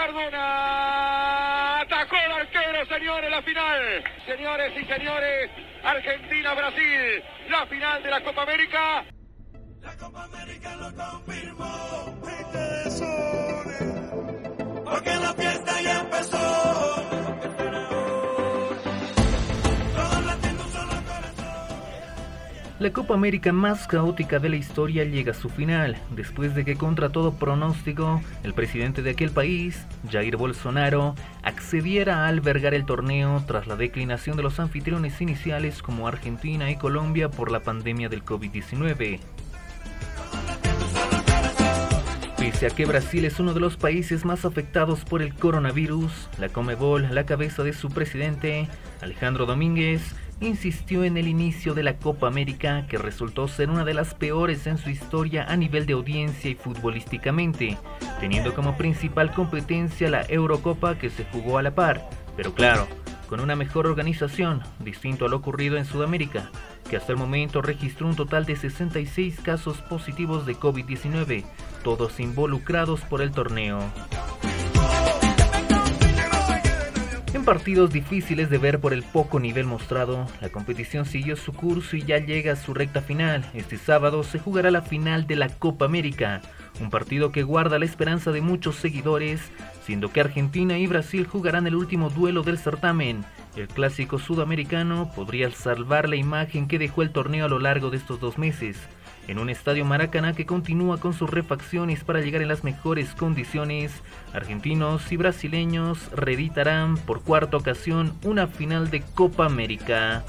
Cardona. Atacó el arquero, señores, la final. Señores y señores, Argentina-Brasil, la final de la Copa América. La Copa América lo confirmó. La Copa América más caótica de la historia llega a su final, después de que contra todo pronóstico, el presidente de aquel país, Jair Bolsonaro, accediera a albergar el torneo tras la declinación de los anfitriones iniciales como Argentina y Colombia por la pandemia del COVID-19. Pese a que Brasil es uno de los países más afectados por el coronavirus, la Comebol, la cabeza de su presidente, Alejandro Domínguez, insistió en el inicio de la Copa América, que resultó ser una de las peores en su historia a nivel de audiencia y futbolísticamente, teniendo como principal competencia la Eurocopa que se jugó a la par, pero claro, con una mejor organización, distinto a lo ocurrido en Sudamérica, que hasta el momento registró un total de 66 casos positivos de COVID-19, todos involucrados por el torneo. En partidos difíciles de ver por el poco nivel mostrado, la competición siguió su curso y ya llega a su recta final. Este sábado se jugará la final de la Copa América, un partido que guarda la esperanza de muchos seguidores, siendo que Argentina y Brasil jugarán el último duelo del certamen. El clásico sudamericano podría salvar la imagen que dejó el torneo a lo largo de estos dos meses en un estadio Maracaná que continúa con sus refacciones para llegar en las mejores condiciones, argentinos y brasileños reeditarán por cuarta ocasión una final de Copa América.